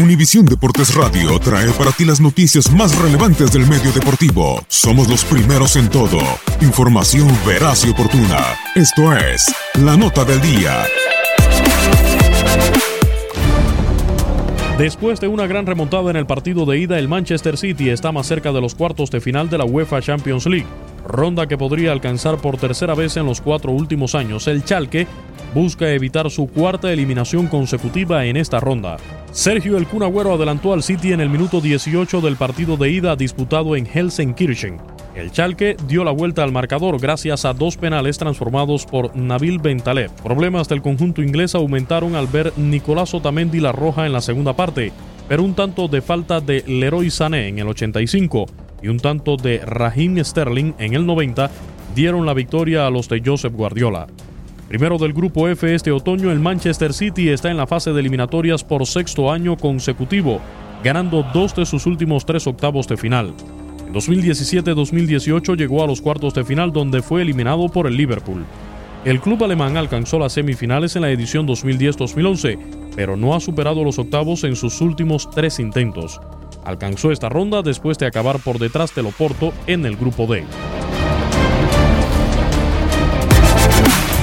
Univisión Deportes Radio trae para ti las noticias más relevantes del medio deportivo. Somos los primeros en todo. Información veraz y oportuna. Esto es La Nota del Día. Después de una gran remontada en el partido de ida, el Manchester City está más cerca de los cuartos de final de la UEFA Champions League, ronda que podría alcanzar por tercera vez en los cuatro últimos años. El Chalke busca evitar su cuarta eliminación consecutiva en esta ronda. Sergio El Kun Agüero adelantó al City en el minuto 18 del partido de ida disputado en Helsenkirchen. El Chalke dio la vuelta al marcador gracias a dos penales transformados por Nabil Bentaleb. Problemas del conjunto inglés aumentaron al ver Nicolás Otamendi la roja en la segunda parte, pero un tanto de falta de Leroy Sané en el 85 y un tanto de Raheem Sterling en el 90 dieron la victoria a los de Joseph Guardiola. Primero del grupo F este otoño, el Manchester City está en la fase de eliminatorias por sexto año consecutivo, ganando dos de sus últimos tres octavos de final. En 2017-2018 llegó a los cuartos de final donde fue eliminado por el Liverpool. El club alemán alcanzó las semifinales en la edición 2010-2011, pero no ha superado los octavos en sus últimos tres intentos. Alcanzó esta ronda después de acabar por detrás del Oporto en el grupo D.